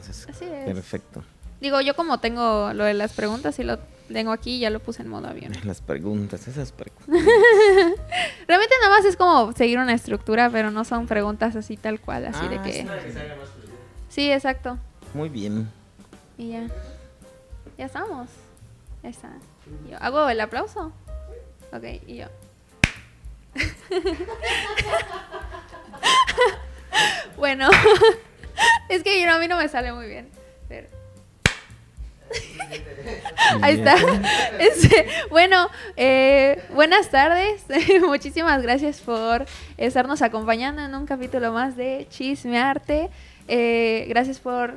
entonces. Así es. Perfecto. Digo, yo como tengo lo de las preguntas y lo tengo aquí, ya lo puse en modo avión. Las preguntas, esas preguntas. Realmente nada más es como seguir una estructura, pero no son preguntas así tal cual, así de Ah, que... sí. Exacto. Muy bien. Y ya. Ya estamos. Ya está. Yo hago el aplauso. Ok, y yo. bueno, es que yo, a mí no me sale muy bien. Pero... Ahí está. Este, bueno, eh, buenas tardes. Muchísimas gracias por estarnos acompañando en un capítulo más de Chismearte. Eh, gracias por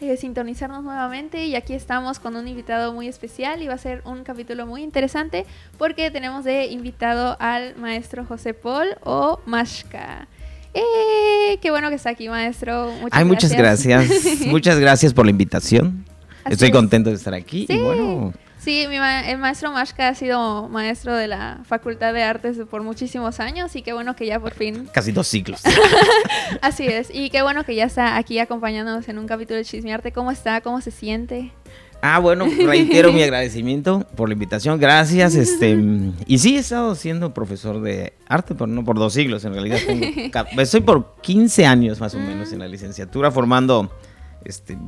eh, sintonizarnos nuevamente y aquí estamos con un invitado muy especial y va a ser un capítulo muy interesante porque tenemos de invitado al maestro José Paul o Mashka. Eh, qué bueno que está aquí, maestro. Muchas Ay, muchas gracias. muchas gracias por la invitación. Así Estoy es. contento de estar aquí. Sí. Y bueno, Sí, mi ma- el maestro Mashka ha sido maestro de la Facultad de Artes por muchísimos años y qué bueno que ya por fin casi dos ciclos. Así es, y qué bueno que ya está aquí acompañándonos en un capítulo de Chismearte. ¿Cómo está? ¿Cómo se siente? Ah, bueno, reitero mi agradecimiento por la invitación. Gracias. Este, y sí, he estado siendo profesor de arte, pero no por dos siglos. En realidad, tengo estoy por 15 años más o menos en la licenciatura formando este,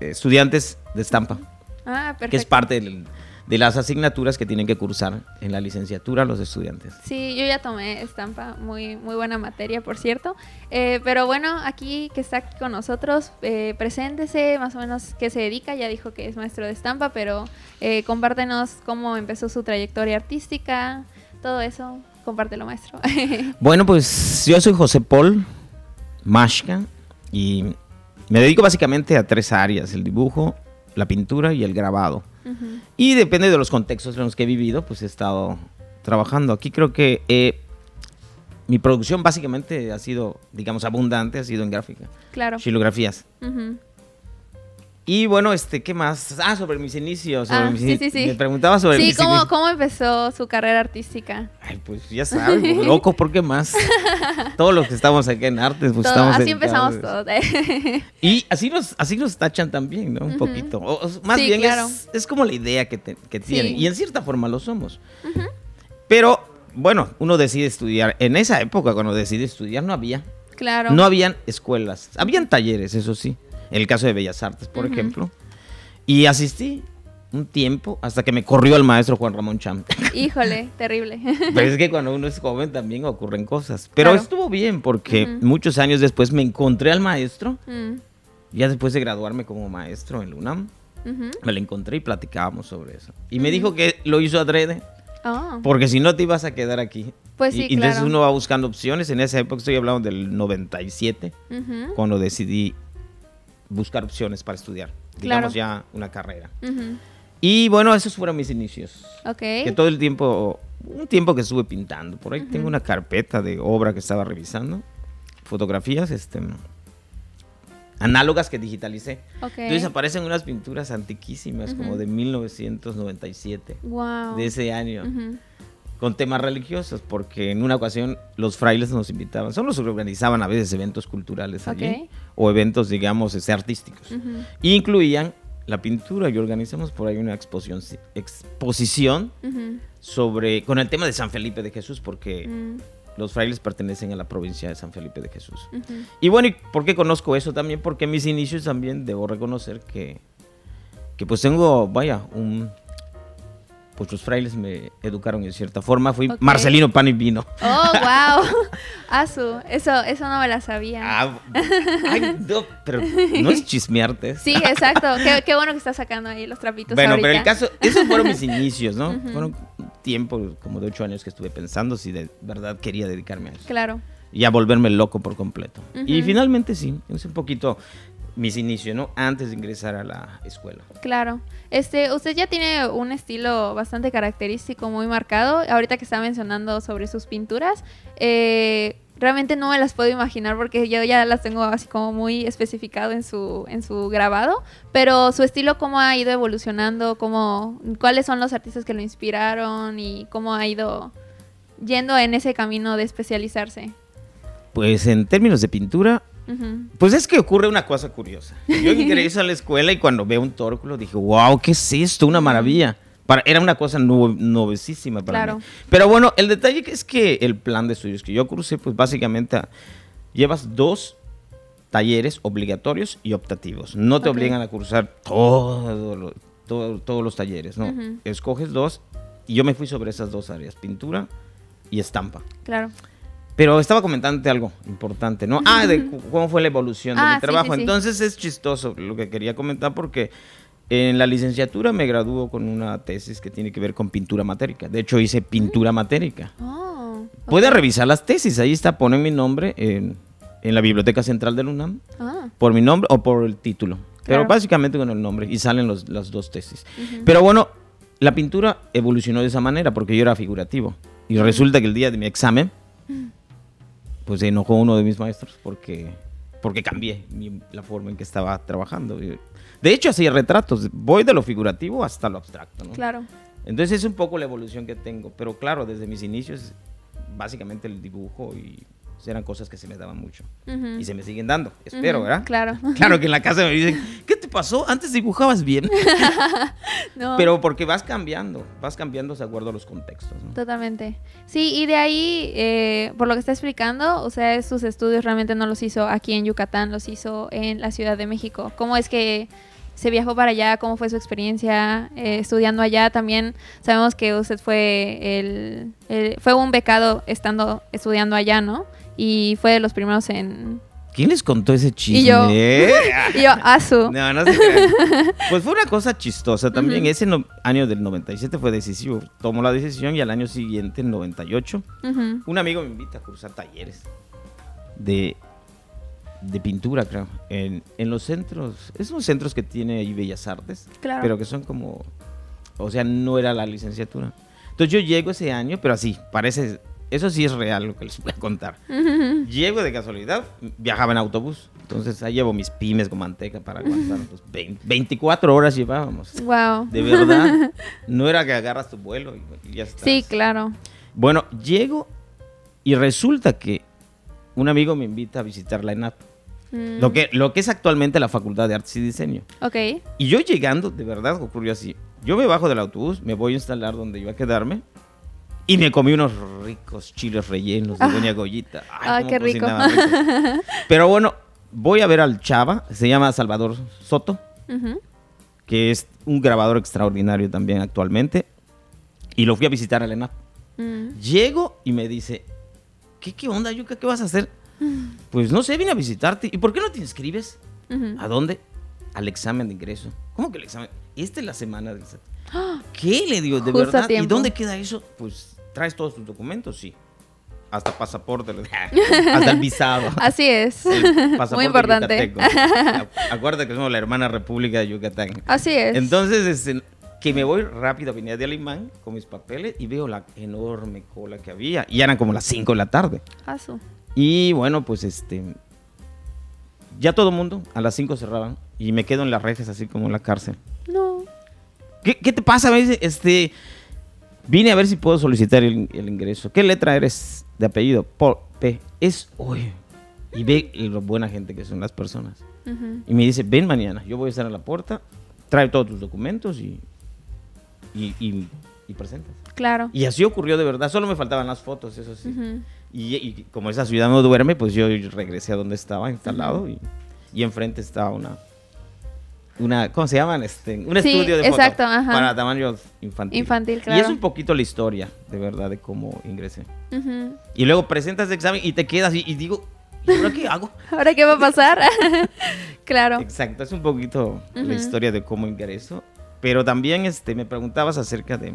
estudiantes de estampa, Ah, perfecto. que es parte del- de las asignaturas que tienen que cursar en la licenciatura los estudiantes. Sí, yo ya tomé estampa, muy, muy buena materia, por cierto. Eh, pero bueno, aquí que está aquí con nosotros, eh, preséntese, más o menos qué se dedica. Ya dijo que es maestro de estampa, pero eh, compártenos cómo empezó su trayectoria artística, todo eso. Compártelo, maestro. Bueno, pues yo soy José Paul Mashka y me dedico básicamente a tres áreas, el dibujo, la pintura y el grabado. Y depende de los contextos en los que he vivido, pues he estado trabajando. Aquí creo que eh, mi producción básicamente ha sido, digamos, abundante, ha sido en gráfica, Claro. xilografías. Y bueno, este, ¿qué más? Ah, sobre mis inicios. Sobre Ah, mis sí, sí, sí. Me preguntaba sobre Sí, mis ¿cómo, inicios. ¿cómo empezó su carrera artística? Ay, pues ya sabes, loco, ¿por qué más? Todos los que estamos aquí en artes, pues Todo- estamos así empezamos todos. Y así nos, así nos tachan también, ¿no? Un poquito. O- más Sí, bien claro. es, es como la idea que, te- que tienen. Sí. Y en cierta forma lo somos. Pero, bueno, uno decide estudiar. En esa época, cuando decidí estudiar, no había. claro. No habían escuelas. Habían talleres, eso sí. El caso de Bellas Artes, por ejemplo. Y asistí un tiempo hasta que me corrió el maestro Juan Ramón Cham. Híjole, terrible. Pero es que cuando uno es joven también ocurren cosas. Pero Claro. estuvo bien porque muchos años después me encontré al maestro. Mm, Ya después de graduarme como maestro en la UNAM, me lo encontré y platicábamos sobre eso. Y me dijo que lo hizo adrede, Oh, porque si no te ibas a quedar aquí. Pues sí, y entonces uno va buscando opciones. En esa época estoy hablando del 97, ujú, cuando decidí buscar opciones para estudiar, Claro. digamos ya una carrera. ujú. Y bueno, esos fueron mis inicios. Ok. Que todo el tiempo, un tiempo que estuve pintando. Por ahí tengo una carpeta de obra que estaba revisando, fotografías, este, análogas que digitalicé. Ok. Entonces aparecen unas pinturas antiquísimas, como Ujú. de 1997, Wow. de ese año. Con temas religiosos, porque en una ocasión los frailes nos invitaban, solo se organizaban a veces eventos culturales allí, o eventos, digamos, este, artísticos. Y incluían la pintura y organizamos por ahí una exposición, exposición sobre, con el tema de San Felipe de Jesús, porque Mm, los frailes pertenecen a la provincia de San Felipe de Jesús. Y bueno, ¿y por qué conozco eso también? Porque en mis inicios también debo reconocer que, que pues tengo, vaya, un... Pues los frailes me educaron en cierta forma. Fui. Marcelino Pan y Vino. Oh, wow. Asu, eso, eso no me la sabía. Ah, ay, no, pero no es chismearte. Sí, exacto. Qué, qué bueno que estás sacando ahí los trapitos Bueno, ahorita. pero el caso, esos fueron mis inicios, ¿no? Fueron un tiempo, como de ocho años que estuve pensando si de verdad quería dedicarme a eso. Claro. y a volverme loco por completo. Y finalmente sí, es un poquito mis inicios, ¿no? Antes de ingresar a la escuela. Claro. Este, usted ya tiene un estilo bastante característico, muy marcado. Ahorita que está mencionando sobre sus pinturas, eh, realmente no me las puedo imaginar porque yo ya las tengo así como muy especificado en su, en su grabado. Pero su estilo, ¿cómo ha ido evolucionando? ¿Cómo, ¿Cuáles son los artistas que lo inspiraron? ¿Y cómo ha ido yendo en ese camino de especializarse? Pues en términos de pintura, Pues es que ocurre una cosa curiosa. Yo ingreso a la escuela y cuando veo un tórculo dije, wow, ¿qué es esto? Una maravilla. Para, era una cosa novecísima para Claro. mí. Pero bueno, el detalle es que el plan de estudios que yo cursé, pues básicamente llevas dos talleres obligatorios y optativos. No te obligan a cursar todo lo- todo- todos los talleres, ¿no? Escoges dos y yo me fui sobre esas dos áreas, pintura y estampa. Claro. Pero estaba comentándote algo importante, ¿no? Ah, de cómo fue la evolución de Ah, mi sí, trabajo. sí, sí. Entonces es chistoso lo que quería comentar porque en la licenciatura me graduó con una tesis que tiene que ver con pintura matérica. De hecho, hice pintura matérica. Oh, Puede ok. revisar las tesis, ahí está, ponen mi nombre en, en la Biblioteca Central del UNAM, Ah, por mi nombre o por el título. Pero Claro. básicamente con el nombre y salen los- las dos tesis. Pero bueno, la pintura evolucionó de esa manera porque yo era figurativo. Y resulta que el día de mi examen, pues se enojó uno de mis maestros porque, porque cambié mi- la forma en que estaba trabajando. De hecho, hacía retratos. Voy de lo figurativo hasta lo abstracto. ¿no? claro. Entonces es un poco la evolución que tengo. Pero claro, desde mis inicios, básicamente el dibujo y eran cosas que se me daban mucho. Y se me siguen dando, espero, ¿verdad? Claro. Claro que en la casa me dicen, ¿qué te pasó? Antes dibujabas bien. No. Pero porque vas cambiando, vas cambiando de acuerdo a los contextos. ¿no? Totalmente. Sí, y de ahí, eh, por lo que está explicando, o sea, sus estudios realmente no los hizo aquí en Yucatán, los hizo en la Ciudad de México. ¿Cómo es que se viajó para allá? ¿Cómo fue su experiencia eh, estudiando allá? También sabemos que usted fue el, el- fue un becado estando estudiando allá, ¿no? Y fue de los primeros en... ¿Quién les contó ese chisme? Y yo. Y yo, Asu. No, no se crean. Pues fue una cosa chistosa también. Ese no- año del 97 fue decisivo. Tomó la decisión y al año siguiente, en 98, Ujú. un amigo me invita a cursar talleres de, de pintura, creo. En, en los centros, esos centros que tiene ahí Bellas Artes, Claro. pero que son como, o sea, no era la licenciatura. Entonces yo llego ese año, pero así, parece, eso sí es real lo que les voy a contar. Llego de casualidad, viajaba en autobús. Entonces ahí llevo mis pymes con manteca para aguantar. pues, 20 24 horas llevábamos. Wow. De verdad. No era que agarras tu vuelo y, y ya estás. Sí, claro. Bueno, llego y resulta que un amigo me invita a visitar la ENAP. Mm, Lo, que, lo que es actualmente la Facultad de Artes y Diseño. Ok. Y yo llegando, de verdad ocurrió así. Yo me bajo del autobús, me voy a instalar donde iba a quedarme. Y me comí unos ricos chiles rellenos de Doña Goyita. Ay, Ah, qué rico. Pero bueno, voy a ver al chava, se llama Salvador Soto, que es un grabador extraordinario también actualmente. Y lo fui a visitar a la ENAP. Mm. Llego y me dice, ¿qué, qué onda, Yuka? ¿Qué vas a hacer? Pues no sé, vine a visitarte. ¿Y por qué no te inscribes? ¿A dónde? Al examen de ingreso. ¿Cómo que el examen? Esta es la semana del ¿Qué? Le digo, ¿de Justo verdad? ¿Y dónde queda eso? Pues, ¿traes todos tus documentos? Sí. Hasta pasaporte. Hasta el visado. Así es. Muy importante. Acuérdate que somos la hermana república de Yucatán. Así es. Entonces, este, que me voy rápido a Avenida de Alemán con mis papeles y veo la enorme cola que había. Y eran como las 5 de la tarde. Asu. Y bueno, pues este. Ya todo el mundo a las 5 cerraban y me quedo en las rejas así como en la cárcel. ¿Qué, qué te pasa? Me dice, este. Vine a ver si puedo solicitar el, el ingreso. ¿Qué letra eres de apellido? Por P. Es. Uy. Y ve lo buena gente que son las personas. Ujú. Y me dice, ven mañana, yo voy a estar en la puerta, trae todos tus documentos y. Y, y, y presentas. Claro. Y así ocurrió de verdad. Solo me faltaban las fotos, eso sí. Ujú. Y, y como esa ciudad no duerme, pues yo regresé a donde estaba instalado y, y enfrente estaba una, una, ¿cómo se llaman? Este, un Sí, estudio de foto exacto, ajá. para tamaño infantil. Infantil, Y es un poquito la historia, de verdad, de cómo ingresé. Y luego presentas el examen y te quedas y, y digo, ¿y ahora qué hago? ¿Ahora qué va a pasar? claro. Exacto, es un poquito la historia de cómo ingreso. Pero también este, me preguntabas acerca de...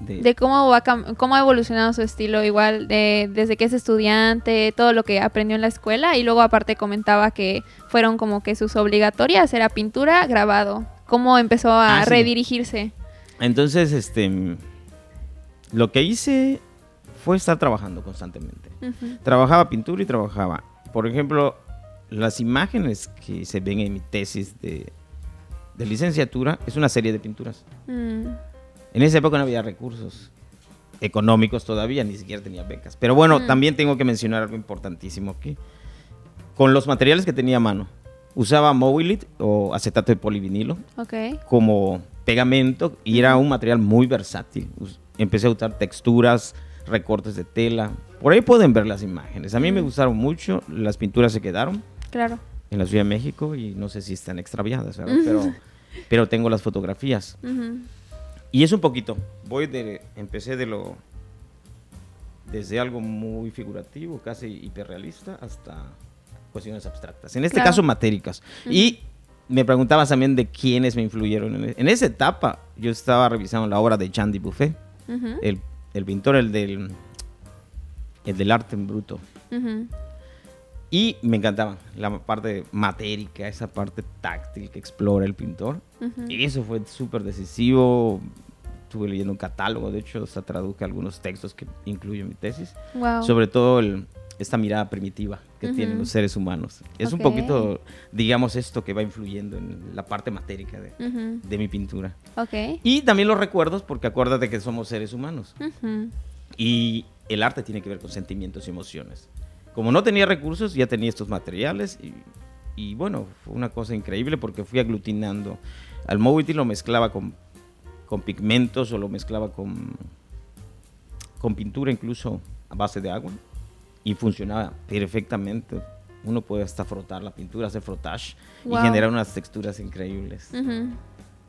de- De cómo va cómo ha evolucionado su estilo, igual de, desde que es estudiante, todo lo que aprendió en la escuela y luego aparte comentaba que fueron como que sus obligatorias era pintura, grabado. ¿Cómo empezó a Ah, sí. redirigirse? Entonces, este, lo que hice fue estar trabajando constantemente. Trabajaba pintura y trabajaba. Por ejemplo, las imágenes que se ven en mi tesis de, de licenciatura es una serie de pinturas. Mm. En esa época no había recursos. económicos todavía, ni siquiera tenía becas. Pero bueno, Mm. también tengo que mencionar algo importantísimo aquí. Con los materiales que tenía a mano, usaba Mowilit o acetato de polivinilo Ok. como pegamento y era un material muy versátil. Empecé a usar texturas, recortes de tela. Por ahí pueden ver las imágenes. A mí me Mm. gustaron gustaron mucho, las pinturas se quedaron Claro. en la Ciudad de México y no sé si están extraviadas, ¿verdad? Pero, pero tengo las fotografías. Ujú. Y es un poquito, voy de, empecé de lo, desde algo muy figurativo, casi hiperrealista, hasta cuestiones abstractas. En este Claro. caso, matéricas. Y me preguntabas también de quiénes me influyeron. En, en esa etapa, yo estaba revisando la obra de Jean Dubuffet, Ujú. el, el pintor, el del, el del arte en bruto. Y me encantaba la parte matérica, esa parte táctil que explora el pintor. Y eso fue súper decisivo. Estuve leyendo un catálogo, de hecho, hasta traduje algunos textos que incluyo en mi tesis. Wow. Sobre todo el- esta mirada primitiva que tienen Ujú. los seres humanos. Es un Ok. poquito, digamos, esto que va influyendo en la parte matérica de, Ujú. de mi pintura. Ok. Y también los recuerdos, porque acuérdate que somos seres humanos. Ujú. Y el arte tiene que ver con sentimientos y emociones. Como no tenía recursos, ya tenía estos materiales y, y bueno, fue una cosa increíble porque fui aglutinando. Al Mowity lo mezclaba con, con pigmentos o lo mezclaba con, con pintura incluso a base de agua y funcionaba perfectamente. Uno puede hasta frotar la pintura, hacer frotage Wow. y generar unas texturas increíbles. Ujú.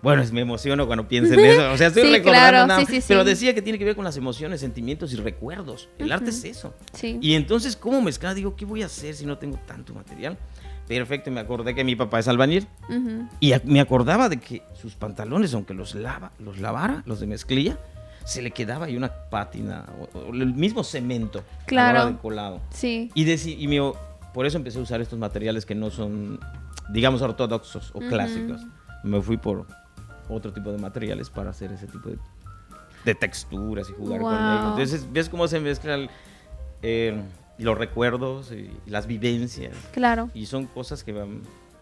Bueno, es- me emociono cuando pienso en eso. O sea, estoy Sí, recordando claro, nada. sí, sí. Pero decía que tiene que ver con las emociones, sentimientos y recuerdos. El arte Ujú. es eso. Sí. Y entonces, ¿cómo mezclar? Digo, ¿qué voy a hacer si no tengo tanto material? Perfecto, me acordé que mi papá es albañil. Ujú. Y a- me acordaba de que sus pantalones, aunque los, lava, los lavara, los de mezclilla, se le quedaba ahí una pátina, o, o el mismo cemento a la Claro. hora del colado. Sí. Y, deci- y me- por eso empecé a usar estos materiales que no son, digamos, ortodoxos o Ujú. clásicos. Me fui por otro tipo de materiales para hacer ese tipo de, de texturas y jugar con Wow. ellos. Entonces, ves cómo se mezclan eh, los recuerdos y las vivencias. Claro. Y son cosas que van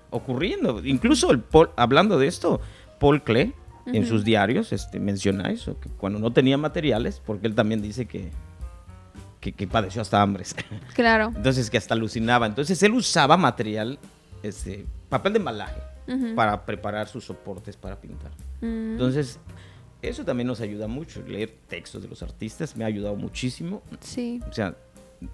ocurriendo. Incluso, el Paul- hablando de esto, Paul Klee, en sus diarios, este, menciona eso, que cuando no tenía materiales, porque él también dice que, que, que padeció hasta hambres. Claro. Entonces, que hasta alucinaba. Entonces, él usaba material, este, papel de embalaje, para preparar sus soportes para pintar. Mm. Entonces, eso también nos ayuda mucho. Leer textos de los artistas me ha ayudado muchísimo. Sí. O sea,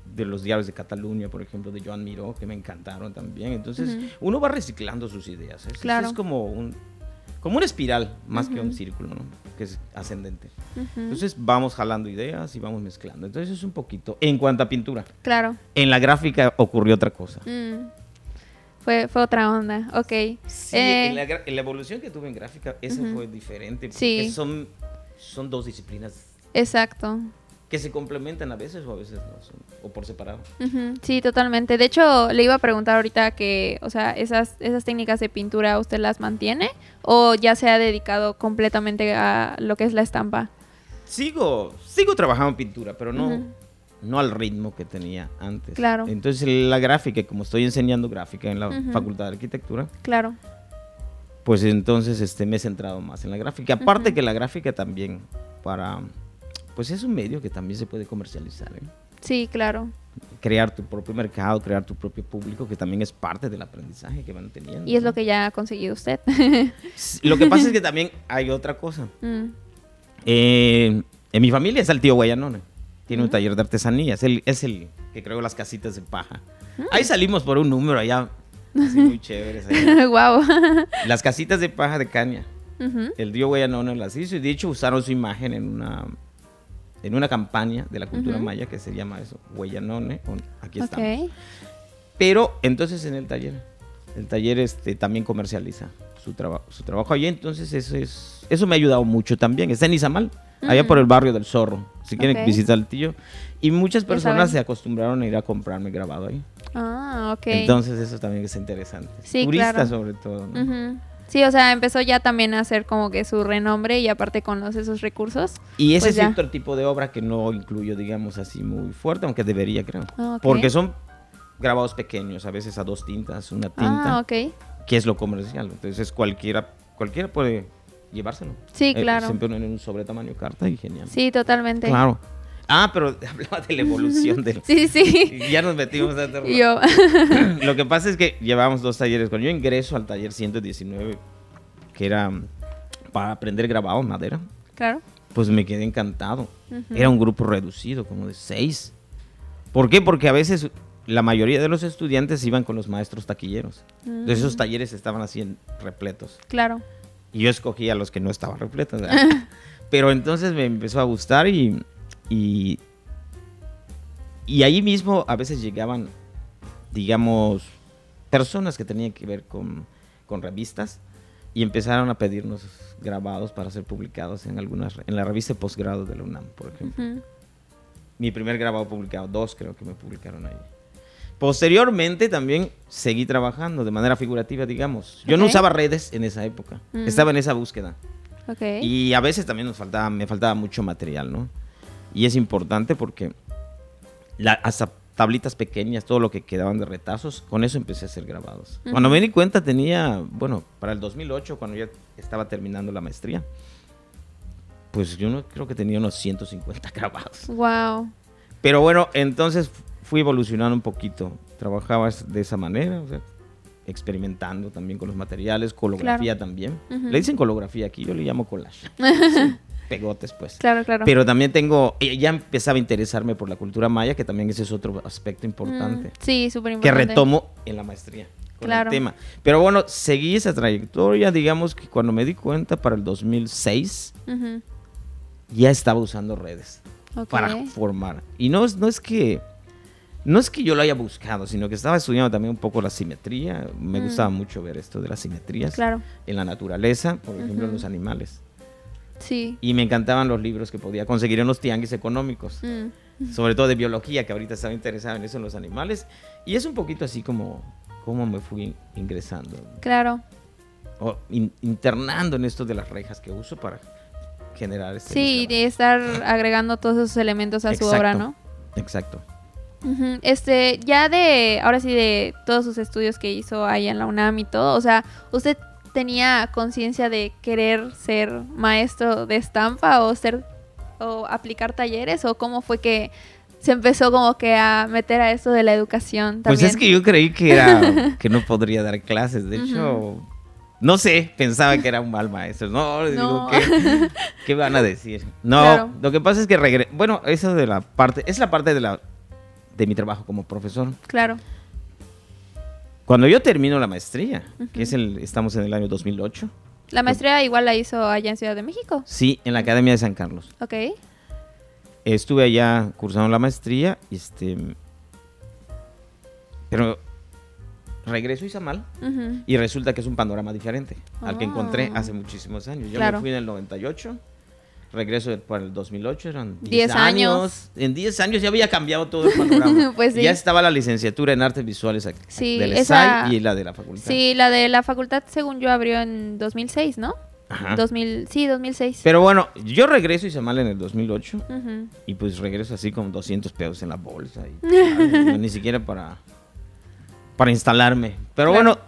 de los diarios de Cataluña, por ejemplo, de Joan Miró, que me encantaron también. Entonces, uno va reciclando sus ideas. Es, Claro. es como un como una espiral más que un círculo, ¿no? Que es ascendente. Entonces vamos jalando ideas y vamos mezclando. Entonces es un poquito. En cuanto a pintura, Claro. en la gráfica ocurrió otra cosa. Mm. Fue, fue otra onda. Ok. Sí, Eh, en, la, gra- en la evolución que tuve en gráfica, esa fue diferente. Porque Sí. son, son dos disciplinas Exacto. Que se complementan a veces o a veces no, son- o por separado. Sí, totalmente. De hecho, le iba a preguntar ahorita que, o sea, esas, esas técnicas de pintura, ¿usted las mantiene? ¿O ya se ha dedicado completamente a lo que es la estampa? Sigo, sigo trabajando en pintura, pero no, no al ritmo que tenía antes. Claro. Entonces la gráfica, como estoy enseñando gráfica en la. Facultad de Arquitectura, Claro. pues entonces este, me he centrado más en la gráfica. Aparte que la gráfica también para, pues es un medio que también se puede comercializar. ¿eh? Sí, claro. Crear tu propio mercado, crear tu propio público, que también es parte del aprendizaje que van teniendo. Y es ¿no? lo que ya ha conseguido usted. Lo que pasa es que también hay otra cosa. Mm, Eh, en mi familia es el tío Guayanone. Tiene un Ujú. taller de artesanías. Él es el que creó las casitas de paja. Mm. Ahí salimos por un número allá. así muy chéveres. wow. Las casitas de paja de caña. El tío Guayanone las hizo y de hecho usaron su imagen en una en una campaña de la cultura maya que se llama eso, Guayanone. o- Aquí Ok. estamos. Pero entonces en el taller, el taller este también comercializa su trabajo, su trabajo allí, entonces eso es eso me ha ayudado mucho también. Está en Izamal, allá por el barrio del Zorro. Si quieren visitar al tío y muchas personas se acostumbraron a ir a comprarme grabado ahí. Ah, ok. Entonces eso también es interesante. Sí, Turistas claro. sobre todo. ¿no? Sí, o sea, empezó ya también a hacer como que su renombre y aparte con los, esos recursos. Y ese Pues es ya. otro tipo de obra que no incluyo, digamos así, muy fuerte, aunque debería, creo. Ah. Porque son grabados pequeños, a veces a dos tintas, una tinta, Ah, ok. que es lo comercial. Entonces cualquiera, cualquiera puede llevárselo. Sí, Eh, claro. siempre en un sobre tamaño carta y genial. Sí, totalmente. Claro. Ah, pero hablaba de la evolución del... Sí, sí, Ya nos metimos a este Y yo. Lo que pasa es que llevábamos dos talleres. Cuando yo ingreso al taller 119, que era mm, para aprender grabado en madera, claro. pues me quedé encantado. Era un grupo reducido, como de seis. ¿Por qué? Porque a veces la mayoría de los estudiantes iban con los maestros taquilleros. Entonces esos Mm. talleres estaban así en repletos. Claro. Y yo escogía los que no estaban repletos. Pero entonces me empezó a gustar y, y, y ahí mismo a veces llegaban, digamos, personas que tenían que ver con, con revistas y empezaron a pedirnos grabados para ser publicados en algunas en la revista de posgrado de la UNAM, por ejemplo. Ujú. Mi primer grabado publicado, dos creo que me publicaron ahí. Posteriormente también seguí trabajando de manera figurativa, digamos. Yo no usaba redes en esa época, Mm. estaba en esa búsqueda. Ok. Y a veces también nos faltaba, me faltaba mucho material, ¿no? Y es importante porque la- hasta tablitas pequeñas, todo lo que quedaban de retazos, con eso empecé a hacer grabados. Cuando me di cuenta tenía, bueno, para el 2008, cuando ya estaba terminando la maestría, pues yo no creo que tenía unos 150 grabados. Wow. Pero bueno, entonces fui evolucionando un poquito. Trabajaba de esa manera, o sea, experimentando también con los materiales, colografía también. Ujú. Le dicen colografía aquí, yo le llamo collage. Sí, pegotes, pues. Claro, claro. Pero también tengo, ya empezaba a interesarme por la cultura maya, que también ese es otro aspecto importante, Mm, Sí, súper que importante. retomo en la maestría. Con Claro. el tema. Pero bueno, seguí esa trayectoria, digamos que cuando me di cuenta para el 2006, Ujú. ya estaba usando redes para formar. Y no es, no es que no es que yo lo haya buscado, sino que estaba estudiando también un poco la simetría. Me Mm. gustaba mucho ver esto de las simetrías Claro. en la naturaleza, por ejemplo, en los animales. Sí. Y me encantaban los libros que podía conseguir en los tianguis económicos, Mm. sobre todo de biología, que ahorita estaba interesado en eso, en los animales. Y es un poquito así como, como me fui ingresando, Claro. o in- internando en esto de las rejas que uso para generar este Sí, de estar agregando todos esos elementos a su obra, ¿no? Exacto. Este, ya de, ahora sí, de todos sus estudios que hizo ahí en la UNAM y todo, o sea, ¿usted tenía conciencia de querer ser maestro de estampa o ser, o aplicar talleres, o cómo fue que se empezó como que a meter a esto de la educación también? Pues es que yo creí que era que no podría dar clases. De hecho, no sé, pensaba que era un mal maestro. No, digo, ¿qué, qué van a decir? No, Claro. lo que pasa es que regre bueno, eso de la parte, es la parte de la de mi trabajo como profesor. Claro. Cuando yo termino la maestría, que es el estamos en el año 2008, La maestría igual la hizo allá en Ciudad de México. sí, en la Academia de San Carlos. Ok. Estuve allá cursando la maestría, este pero regreso a Izamal Ujú. Y resulta que es un panorama diferente al que encontré Ah. hace muchísimos años. Yo Claro. me fui en el 98, regreso para el 2008, eran 10, Diez años. años. En 10 años ya había cambiado todo el panorama. Pues sí. Ya estaba la licenciatura en artes visuales ac- Sí, del esa- y la de la facultad. Sí, la de la facultad, según yo, abrió en 2006, ¿no? Ajá. 2000, sí, 2006. Pero bueno, yo regreso y se mal en el 2008 Ujú. y pues regreso así con 200 pesos en la bolsa. Y, ni siquiera para, para instalarme. Pero Claro. bueno,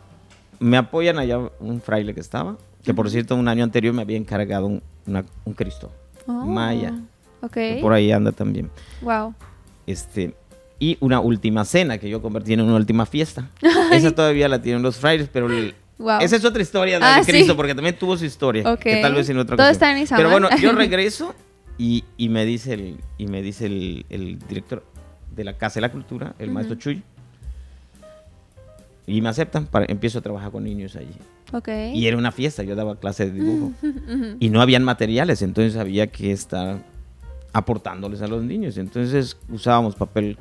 me apoyan allá un fraile que estaba, que por cierto un año anterior me había encargado un, una- un Cristo. Oh, Maya. Ok. que por ahí anda también. Wow. Este, y una última cena que yo convertí en una última fiesta. Esa todavía la tienen los frailes, pero el- Wow. esa es otra historia de Ah, Cristo, sí. porque también tuvo su historia, Ok. que tal vez en otra Todo ocasión. está en. Pero bueno, yo regreso y, y me dice el y me dice el, el director de la Casa de la Cultura, el maestro Chuy, y me aceptan, para, empiezo a trabajar con niños allí. Ok. Y era una fiesta, yo daba clase de dibujo. Y no habían materiales, entonces había que estar aportándoles a los niños. Entonces usábamos papel,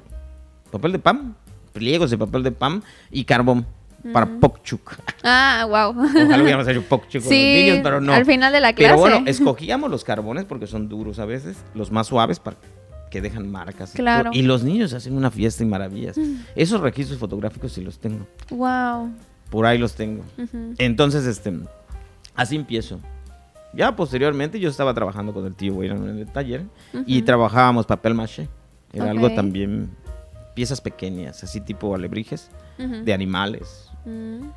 papel de pan, pliegos de papel de pan y carbón para Mm. pokchuk. Ah, wow. Ojalá hubiéramos hecho pokchuk con los Sí, niños, pero no. al final de la clase. Pero bueno, escogíamos los carbones porque son duros a veces, los más suaves para que dejan marcas. Claro. Y los niños hacen una fiesta y maravillas. Esos registros fotográficos sí los tengo. Wow. Por ahí los tengo. Entonces, este, así empiezo. Ya posteriormente yo estaba trabajando con el tío Weyland en el taller y trabajábamos papel maché. Era algo también, piezas pequeñas, así tipo alebrijes de animales, Mm.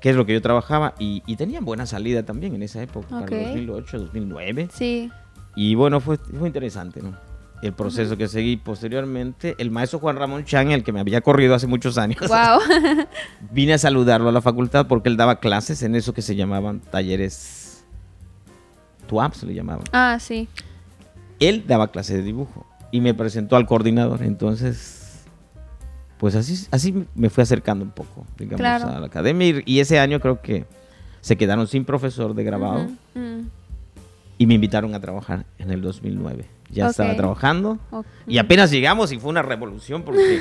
qué es lo que yo trabajaba y, y tenían buena salida también en esa época, Ok. para el 2008, 2009. Sí. Y bueno, fue, fue interesante, ¿no? El proceso que seguí posteriormente, el maestro Juan Ramón Chan, el que me había corrido hace muchos años, Wow. vine a saludarlo a la facultad porque él daba clases en eso que se llamaban talleres TUAPS, le llamaban. ah, sí. Él daba clases de dibujo y me presentó al coordinador, entonces, pues así, así me fui acercando un poco, digamos, Claro. a la academia y, ese año creo que se quedaron sin profesor de grabado y me invitaron a trabajar en el 2009. Ya estaba trabajando. Y apenas llegamos y fue una revolución porque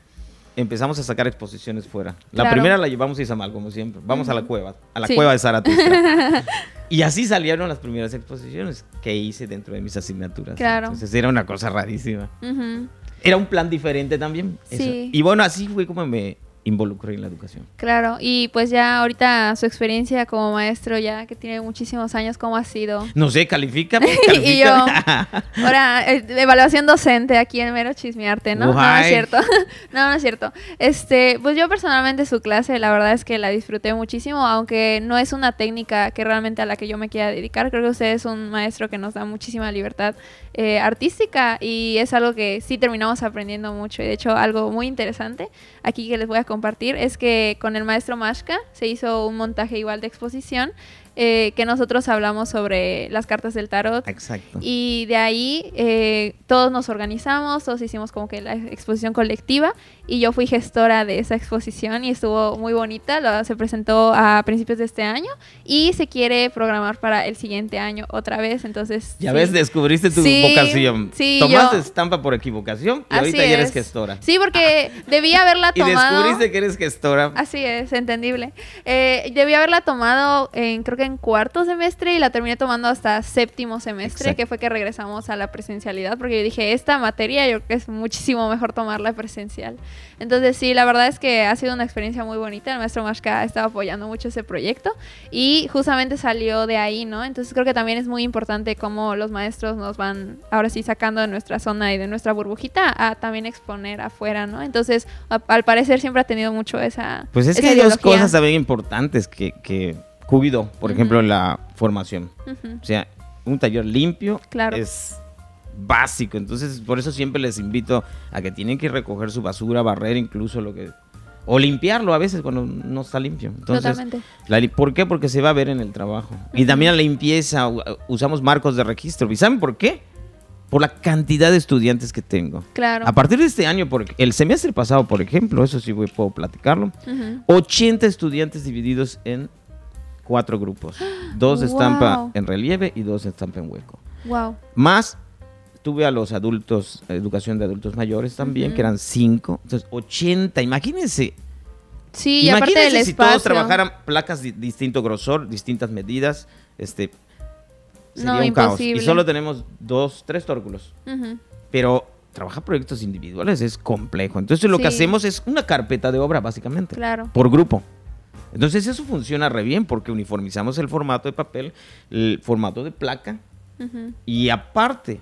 empezamos a sacar exposiciones fuera. La Claro. primera la llevamos a Izamal, como siempre. Vamos a la cueva, a la Sí. cueva de Zaratustra. y así salieron las primeras exposiciones que hice dentro de mis asignaturas. Claro. Entonces era una cosa rarísima. Era un plan diferente también. eso. Sí. Y bueno, así fue como me involucré en la educación. Claro, y pues ya ahorita su experiencia como maestro, ya que tiene muchísimos años, ¿cómo ha sido? No sé, califícame. Y yo. Ahora, eh, evaluación docente aquí en Mero Chismearte, ¿no? No, no es cierto. no, no es cierto. Este, pues yo personalmente su clase, la verdad es que la disfruté muchísimo, aunque no es una técnica que realmente a la que yo me quiera dedicar. Creo que usted es un maestro que nos da muchísima libertad eh, artística y es algo que sí terminamos aprendiendo mucho. Y de hecho, algo muy interesante aquí que les voy a compartir es que con el maestro Mashka se hizo un montaje igual de exposición eh, que nosotros hablamos sobre las cartas del tarot. Exacto. Y de ahí eh, todos nos organizamos, todos hicimos como que la exposición colectiva y yo fui gestora de esa exposición y estuvo muy bonita, lo- se presentó a principios de este año y se quiere programar para el siguiente año otra vez, entonces... Ya sí. ves, descubriste tu Sí, vocación. sí, Tomaste yo- estampa por equivocación y Así ahorita ya eres es. gestora. Sí, porque debí haberla Y tomado... descubriste que eres gestora. Así es, entendible. Eh, debí haberla tomado en, creo que en cuarto semestre y la terminé tomando hasta séptimo semestre, Exacto. que fue que regresamos a la presencialidad, porque yo dije, esta materia yo creo que es muchísimo mejor tomarla presencial. Entonces sí, la verdad es que ha sido una experiencia muy bonita. El maestro Mashka ha estado apoyando mucho ese proyecto y justamente salió de ahí, ¿no? Entonces creo que también es muy importante cómo los maestros nos van ahora sí sacando de nuestra zona y de nuestra burbujita a también exponer afuera, ¿no? Entonces, a- al parecer siempre ha tenido mucho esa Pues es esa que hay dos cosas también importantes que, que cuido, por ejemplo, en la formación. O sea, un taller limpio Claro. es básico. Entonces, por eso siempre les invito a que tienen que recoger su basura, barrer incluso lo que... O limpiarlo a veces cuando no está limpio. Entonces, Totalmente. la ¿Por qué? Porque se va a ver en el trabajo. Y también la limpieza, usamos marcos de registro. ¿Y saben por qué? Por la cantidad de estudiantes que tengo. Claro. A partir de este año, por, el semestre pasado, por ejemplo, eso sí voy- puedo platicarlo, Ujú. 80 estudiantes divididos en cuatro grupos. Dos de estampa Wow. en relieve y dos de estampa en hueco. Wow. Más tuve a los adultos, educación de adultos mayores también, que eran cinco. Entonces, 80. Imagínense. Sí, y aparte imagínense del si espacio. todos trabajaran placas de distinto grosor, distintas medidas, este sería No, un caos. Y solo tenemos dos, tres tórculos. Pero trabajar proyectos individuales es complejo. Entonces lo que hacemos es una carpeta de obra, básicamente. Claro. Por grupo. Entonces eso funciona re bien porque uniformizamos el formato de papel, el formato de placa y aparte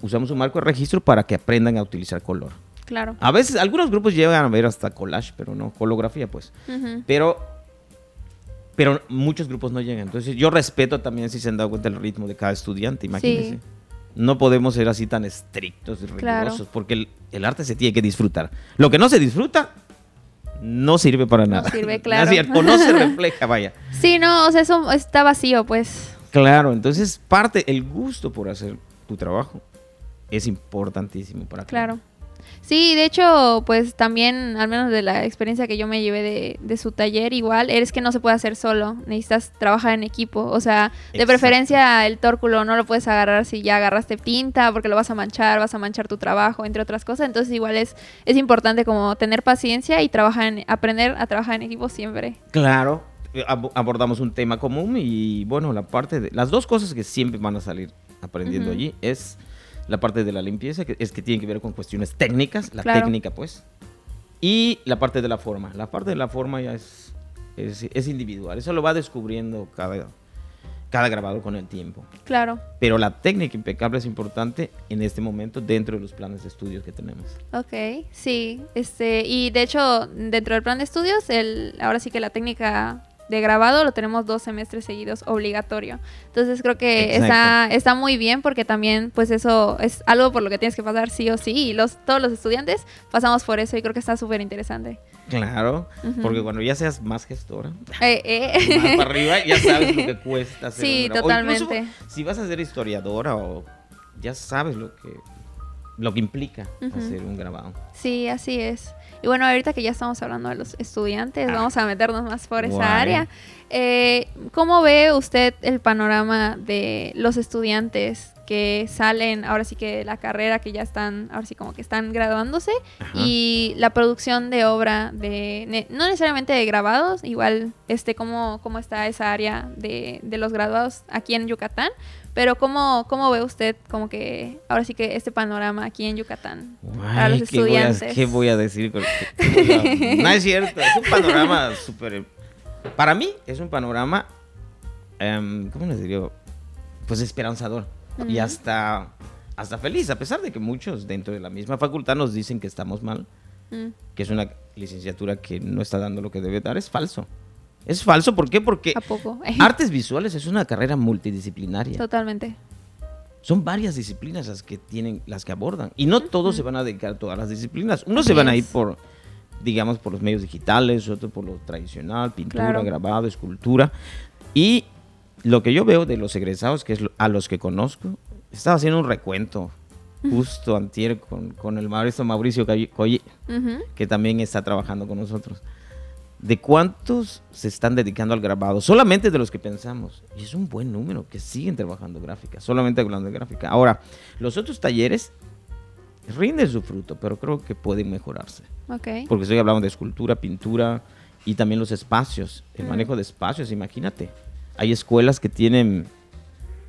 usamos un marco de registro para que aprendan a utilizar color. Claro. A veces algunos grupos llegan a ver hasta collage, pero no, holografía pues. Ujú. Pero, pero muchos grupos no llegan. Entonces yo respeto también si se han dado cuenta el ritmo de cada estudiante, imagínense. Sí. No podemos ser así tan estrictos y Claro. rigurosos porque el, el arte se tiene que disfrutar. Lo que no se disfruta no sirve para nada. sirve, ¿No claro. es cierto? O no se refleja, vaya. Sí, no, o sea, eso está vacío, pues. Claro, entonces parte, el gusto por hacer tu trabajo es importantísimo para que- Claro. Sí, de hecho, pues también, al menos de la experiencia que yo me llevé de, de su taller, igual, es que no se puede hacer solo, necesitas trabajar en equipo, o sea, de Exacto. preferencia el tórculo no lo puedes agarrar si ya agarraste tinta, porque lo vas a manchar, vas a manchar tu trabajo, entre otras cosas, entonces igual es, es importante como tener paciencia y trabajar en, aprender a trabajar en equipo siempre. Claro, eh, ab- abordamos un tema común y bueno, la parte de las dos cosas que siempre van a salir aprendiendo allí es la parte de la limpieza, que es que tiene que ver con cuestiones técnicas, la Claro. técnica pues, y la parte de la forma. La parte de la forma ya es, es, es individual, eso lo va descubriendo cada, cada grabado con el tiempo. Claro. Pero la técnica impecable es importante en este momento dentro de los planes de estudios que tenemos. Ok, sí, este, y de hecho, dentro del plan de estudios, el, ahora sí que la técnica de grabado lo tenemos dos semestres seguidos obligatorio. Entonces creo que está, está muy bien porque también pues eso es algo por lo que tienes que pasar sí o sí y los, todos los estudiantes pasamos por eso y creo que está súper interesante. Claro, Ujú. porque cuando ya seas más gestora, Eh, eh. más para arriba, ya sabes lo que cuesta hacer Sí, totalmente. si vas a ser historiadora o ya sabes lo que lo que implica hacer un grabado. Sí, así es. Y bueno, ahorita que ya estamos hablando de los estudiantes, Ah. vamos a meternos más por esa área. Eh, ¿Cómo ve usted el panorama de los estudiantes que salen ahora sí que de la carrera, que ya están, ahora sí como que están graduándose, Ajá. y la producción de obra de, ne- no necesariamente de grabados, igual, este, cómo, cómo está esa área de, de los graduados aquí en Yucatán, pero cómo, cómo ve usted como que ahora sí que este panorama aquí en Yucatán para los Ay, ¿qué voy a- estudiantes? ¿Qué voy a decir? con- qué voy a- no es cierto, es un panorama súper... Para mí es un panorama, em, ¿cómo les diría? Pues esperanzador y hasta, hasta feliz, a pesar de que muchos dentro de la misma facultad nos dicen que estamos mal, Mm, que es una licenciatura que no está dando lo que debe dar, es falso. Es falso, ¿por qué? Porque ¿A poco? artes visuales es una carrera multidisciplinaria. Totalmente. Son varias disciplinas las que tienen, las que abordan. Y no todos se van a dedicar a todas las disciplinas. Unos se van a ir por, digamos, por los medios digitales, otros por lo tradicional, pintura, Claro. grabado, escultura. Y lo que yo veo de los egresados, que es a los que conozco, estaba haciendo un recuento justo antier con, con el maestro Mauricio Coy- que también está trabajando con nosotros. ¿De cuántos se están dedicando al grabado? Solamente de los que pensamos. Y es un buen número que siguen trabajando gráfica, solamente hablando de gráfica. Ahora, los otros talleres rinden su fruto, pero creo que pueden mejorarse. Ok. Porque estoy hablando de escultura, pintura y también los espacios, el Mm. manejo de espacios, imagínate. Hay escuelas que tienen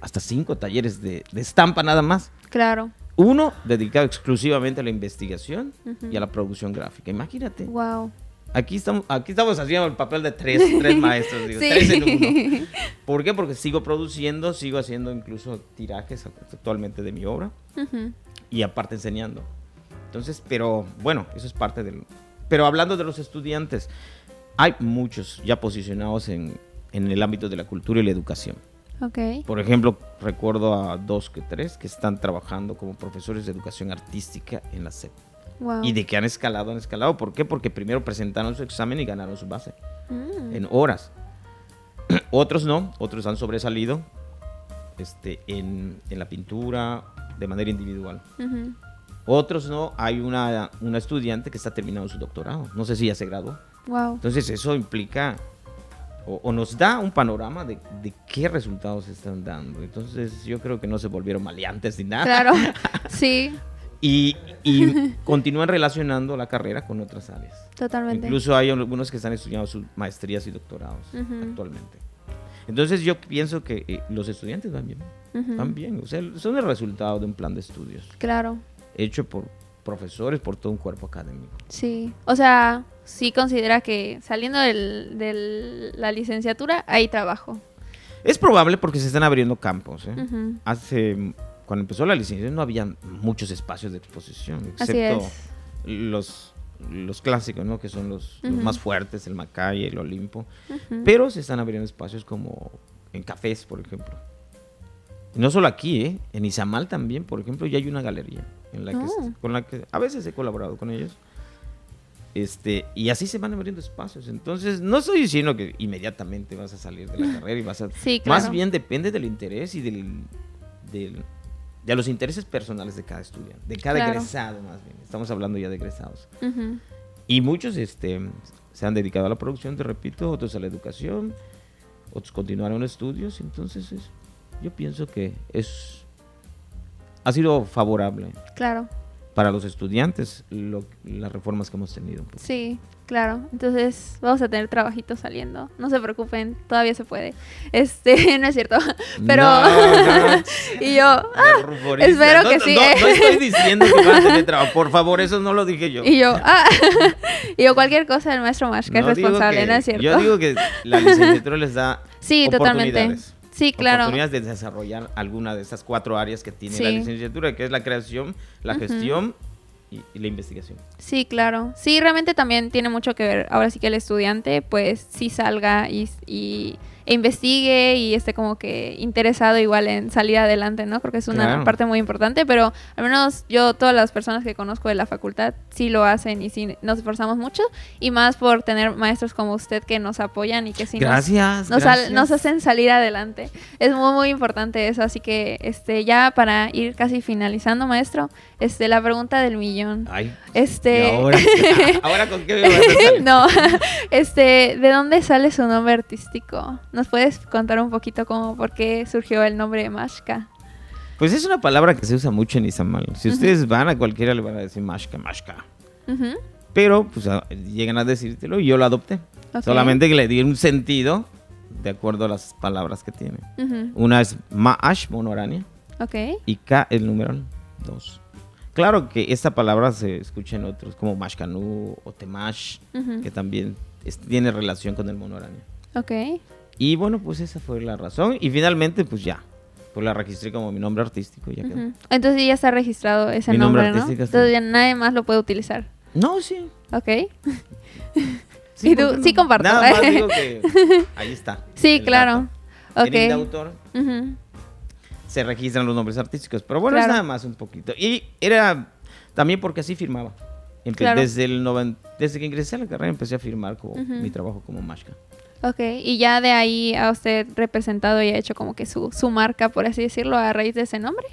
hasta cinco talleres de, de estampa nada más. Claro. Uno dedicado exclusivamente a la investigación y a la producción gráfica. Imagínate. Wow. Aquí estamos, aquí estamos haciendo el papel de tres, tres maestros, digo, Sí. tres en uno. ¿Por qué? Porque sigo produciendo, sigo haciendo incluso tirajes actualmente de mi obra Ujú. y aparte enseñando. Entonces, pero bueno, eso es parte del... Pero hablando de los estudiantes, hay muchos ya posicionados en, en el ámbito de la cultura y la educación. Ok. Por ejemplo, recuerdo a dos que tres que están trabajando como profesores de educación artística en la SEP. Wow. Y de que han escalado, han escalado. ¿Por qué? Porque primero presentaron su examen y ganaron su base Mm. en horas. otros no, otros han sobresalido este, en, en la pintura de manera individual. Ujú. Otros no, hay una, una estudiante que está terminando su doctorado. No sé si ya se graduó. Wow. Entonces eso implica o, o nos da un panorama de, de qué resultados están dando. Entonces yo creo que no se volvieron maleantes ni nada. Claro. Sí, Y, y continúan relacionando la carrera con otras áreas. totalmente. Incluso hay algunos que están estudiando sus maestrías y doctorados actualmente. Entonces yo pienso que eh, los estudiantes van bien, van bien. O sea, son el resultado de un plan de estudios Claro. hecho por profesores, por todo un cuerpo académico. Sí. O sea, sí considera que saliendo de la licenciatura hay trabajo. Es probable porque se están abriendo campos. ¿eh? Hace, cuando empezó la licenciatura no había muchos espacios de exposición, excepto los, los clásicos, ¿no? Que son los, más fuertes, el Macay, el Olimpo. Pero se están abriendo espacios como en cafés, por ejemplo. Y no solo aquí, ¿eh? En Izamal también, por ejemplo, ya hay una galería en la que, Oh. con la que a veces he colaborado con ellos. Este, y así se van abriendo espacios. Entonces, no estoy diciendo que inmediatamente vas a salir de la carrera y vas a... Sí, Más claro. bien depende del interés y del, del- de los intereses personales de cada estudiante, de cada Claro. egresado más bien. Estamos hablando ya de egresados. Y muchos este, se han dedicado a la producción, te repito, otros a la educación, otros continuaron estudios. Entonces, es- yo pienso que es ha sido favorable Claro. para los estudiantes lo- las reformas que hemos tenido. Sí, claro. Entonces vamos a tener trabajitos saliendo. No se preocupen, todavía se puede. Este, no es cierto. Pero. No, no, y yo. ah, espero No, que sí, No, ¿eh? no estoy diciendo que van a tener trabajo. Por favor, eso no lo dije yo. Y yo, ah. y yo, cualquier cosa del maestro Marsh, que No es digo responsable, que- ¿no es cierto? Yo digo que la licenciatura les da sí, totalmente. Sí, claro. oportunidades de desarrollar alguna de esas cuatro áreas que tiene la Sí. licenciatura, que es la creación, la gestión y, la investigación. Sí, claro. Sí, realmente también tiene mucho que ver. Ahora sí que el estudiante, pues, sí salga y, y e investigue y esté como que interesado igual en salir adelante, ¿no? Creo que es una Claro. parte muy importante, pero al menos yo, todas las personas que conozco de la facultad, sí lo hacen y sí nos esforzamos mucho y más por tener maestros como usted que nos apoyan y que sí nos- Gracias. nos hacen salir adelante. Es muy, muy importante eso. Así que este ya para ir casi finalizando, maestro, este la pregunta del millón. Ay, Este. ¿y ahora? ¿Ahora con qué me vas a no, este, ¿de dónde sale su nombre artístico? ¿Nos puedes contar un poquito cómo, por qué surgió el nombre de Mashka? Pues es una palabra que se usa mucho en Izamal. Si ustedes van a cualquiera le van a decir mashka, mashka. Pero pues a- llegan a decírtelo y yo lo adopté. Solamente que le di un sentido de acuerdo a las palabras que tiene. Una es ma'ash, monorania, Ok, y ka, el numeral 2. Claro que esta palabra se escucha en otros, como mashkanu o temash, que también es- tiene relación con el monorania. ok, Y bueno, pues esa fue la razón. Y finalmente, pues ya, pues la registré como mi nombre artístico. quedó. Entonces ya está registrado ese Mi nombre nombre. Entonces ya nadie más lo puede utilizar. No, sí. Ok. Sí, Y tú- ¿por qué sí comparto. Nada más digo que ahí está. Sí, claro. dato. En el Ok. autor Ujú, se registran los nombres artísticos, pero bueno, es nada más un poquito. Y era también porque así firmaba. Empe- Claro. Desde el noven- desde que ingresé a la carrera empecé a firmar como mi trabajo como Mashka. Ok, y ya de ahí a usted representado y ha hecho como que su, su marca, por así decirlo, a raíz de ese nombre.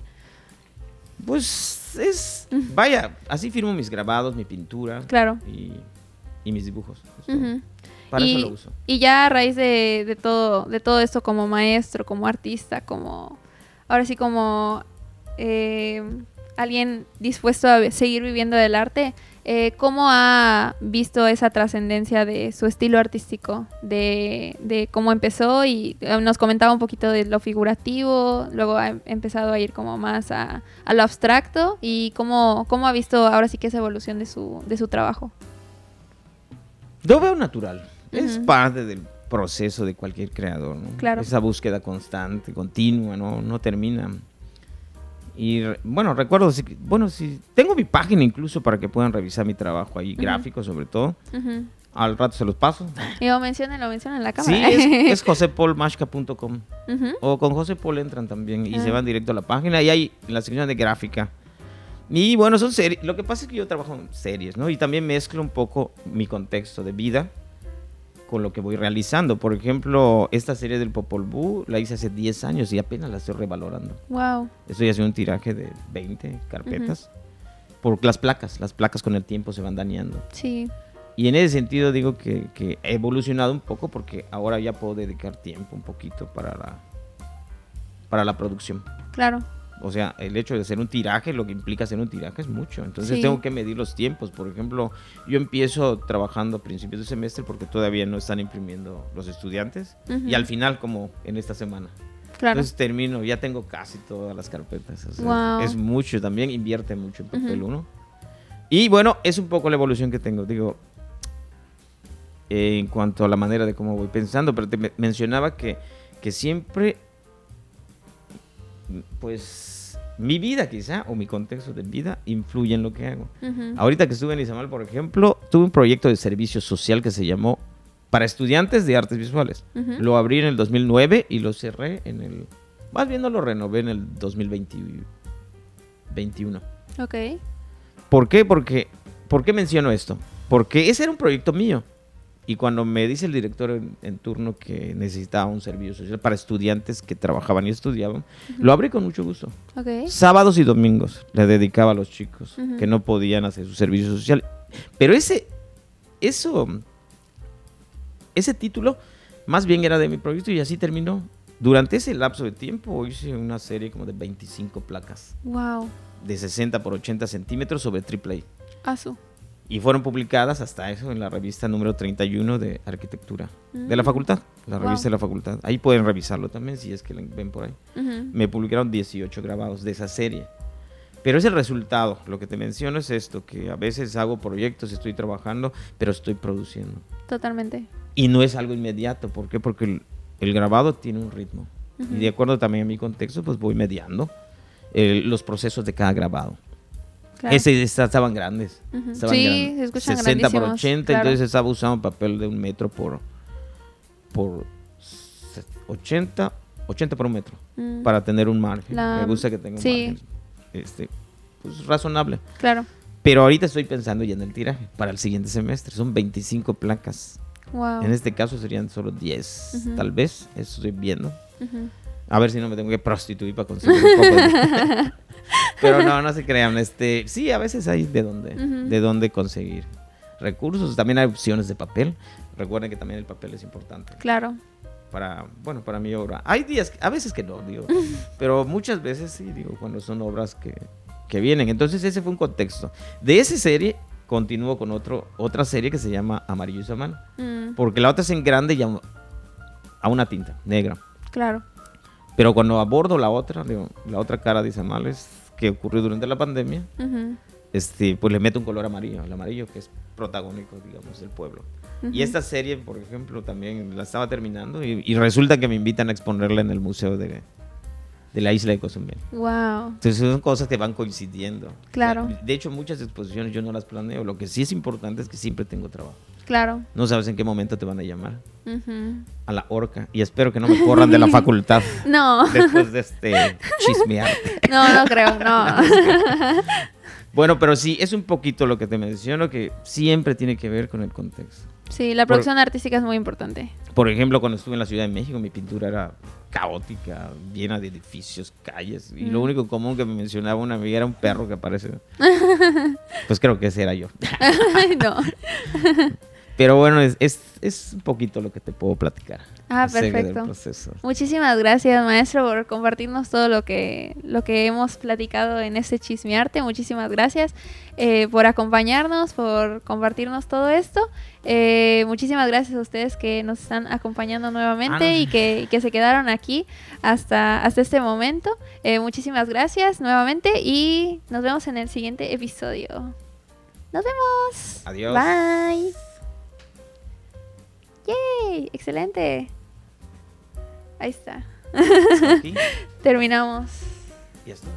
Pues es, vaya, así firmo mis grabados, mi pintura Claro. y, y mis dibujos. Para y, eso lo uso. Y ya a raíz de, de todo, de todo esto como maestro, como artista, como ahora sí como eh, alguien dispuesto a seguir viviendo del arte, eh, ¿cómo ha visto esa trascendencia de su estilo artístico? De, de cómo empezó y eh, nos comentaba un poquito de lo figurativo, luego ha em- empezado a ir como más a, a lo abstracto y cómo, cómo ha visto ahora sí que esa evolución de su, de su trabajo. Lo veo natural. Es parte del proceso de cualquier creador, ¿no? Claro. Esa búsqueda constante, continua, ¿no? No termina. Y bueno, recuerdo, si- bueno, si tengo mi página incluso para que puedan revisar mi trabajo ahí, Ujú. gráfico sobre todo. Ujú. Al rato se los paso. Y lo mencionen, lo mencionen en la Sí, cámara. es, es josepolmashka.com. Ujú. O con José Paul entran también y Ah. se van directo a la página y hay en la sección de gráfica. Y bueno, son series. Lo que pasa es que yo trabajo en series, ¿no? Y también mezclo un poco mi contexto de vida con lo que voy realizando. Por ejemplo, esta serie del Popol Vuh la hice hace 10 años y apenas la estoy revalorando. Wow. Estoy haciendo un tiraje de 20 carpetas. Por las placas, las placas con el tiempo se van dañando. Sí. Y en ese sentido digo que, que he evolucionado un poco porque ahora ya puedo dedicar tiempo un poquito para la, para la producción. Claro. O sea, el hecho de hacer un tiraje, lo que implica hacer un tiraje es mucho. Entonces Sí. tengo que medir los tiempos. Por ejemplo, yo empiezo trabajando a principios de semestre porque todavía no están imprimiendo los estudiantes. Ujú. Y al final, como en esta semana. Claro. Entonces termino, ya tengo casi todas las carpetas. o sea, Wow. Es mucho también, invierte mucho en papel uno. Y bueno, es un poco la evolución que tengo. Digo, eh, en cuanto a la manera de cómo voy pensando, pero te me- mencionaba que, que siempre, pues, mi vida quizá, o mi contexto de vida, influye en lo que hago. Ahorita que estuve en Izamal, por ejemplo, tuve un proyecto de servicio social que se llamó Para Estudiantes de Artes Visuales. Lo abrí en el 2009 y lo cerré en el... Más bien no lo renové en el 2021. Ok. ¿Por qué? Porque, ¿Por qué menciono esto? Porque ese era un proyecto mío. Y cuando me dice el director en, en turno que necesitaba un servicio social para estudiantes que trabajaban y estudiaban, lo abrí con mucho gusto. Ok. Sábados y domingos le dedicaba a los chicos Ujú. que no podían hacer su servicio social. Pero ese, eso, ese título más bien era de mi proyecto y así terminó. Durante ese lapso de tiempo hice una serie como de 25 placas Wow. de 60 por 80 centímetros sobre AAA. Asu. Y fueron publicadas hasta eso en la revista número 31 de arquitectura de la Mm. facultad, la Wow. revista de la facultad. Ahí pueden revisarlo también si es que lo ven por ahí Ujú. me publicaron 18 grabados de esa serie. Pero es el resultado. Lo que te menciono es esto, que a veces hago proyectos, estoy trabajando, pero estoy produciendo. Totalmente. Y no es algo inmediato. ¿Por qué? Porque el, el grabado tiene un ritmo. Ujú. Y de acuerdo también a mi contexto, pues voy mediando eh, los procesos de cada grabado. Claro. Ese esta- estaban grandes. Ujú. estaban Sí, grandes. se escuchan 60 por grandísimos, 80, claro. entonces estaba usando papel de un metro por, por se- 80, 80 por un metro. Mm, Para tener un margen. La- Me gusta que tenga un sí. margen. Este, pues razonable. Claro. Pero ahorita estoy pensando ya en el tiraje para el siguiente semestre. Son 25 placas. Wow. En este caso serían solo 10, Ujú. tal vez. Eso estoy viendo. Ujú. A ver si no me tengo que prostituir para conseguir un poco de... Pero no, no se crean. Este, sí, a veces hay de dónde, de dónde conseguir recursos. También hay opciones de papel. Recuerden que también el papel es importante Claro. para, bueno, para mi obra. Hay días, a veces que no, digo, pero muchas veces sí, digo, cuando son obras que, que vienen. Entonces ese fue un contexto. De esa serie continúo con otro, otra serie que se llama Amarillo y Samán, Mm, porque la otra es en grande y a, a una tinta negra. claro. Pero cuando abordo la otra, digo, la otra cara de Isamales que ocurrió durante la pandemia, Ujú. este, pues le meto un color amarillo, el amarillo que es protagónico, digamos, del pueblo. Y Ujú. esta serie, por ejemplo, también la estaba terminando y, y resulta que me invitan a exponerla en el museo de, de la isla de Cozumel. Wow. Entonces son cosas que van coincidiendo. Claro. De hecho, muchas exposiciones yo no las planeo. Lo que sí es importante es que siempre tengo trabajo. Claro. No sabes en qué momento te van a llamar a la horca. Y espero que no me corran de la facultad No. después de este chismear. No, no creo, no. Bueno, pero sí, es un poquito lo que te menciono que siempre tiene que ver con el contexto. Sí, la producción artística es muy importante. Por ejemplo, cuando estuve en la Ciudad de México, mi pintura era caótica, llena de edificios, calles. Y lo Mm. único común que me mencionaba una amiga era un perro que aparece. pues creo que ese era yo. no. Pero bueno, es, es, es un poquito lo que te puedo platicar. Ah, perfecto. Muchísimas gracias, maestro, por compartirnos todo lo que, lo que hemos platicado en este chismearte. Muchísimas gracias eh, por acompañarnos, por compartirnos todo esto. Eh, muchísimas gracias a ustedes que nos están acompañando nuevamente Ah, no. y, que, y que se quedaron aquí hasta, hasta este momento. Eh, muchísimas gracias nuevamente y nos vemos en el siguiente episodio. Nos vemos. Adiós. Bye. Yay, excelente. Ahí está. Aquí. Terminamos. Y hasta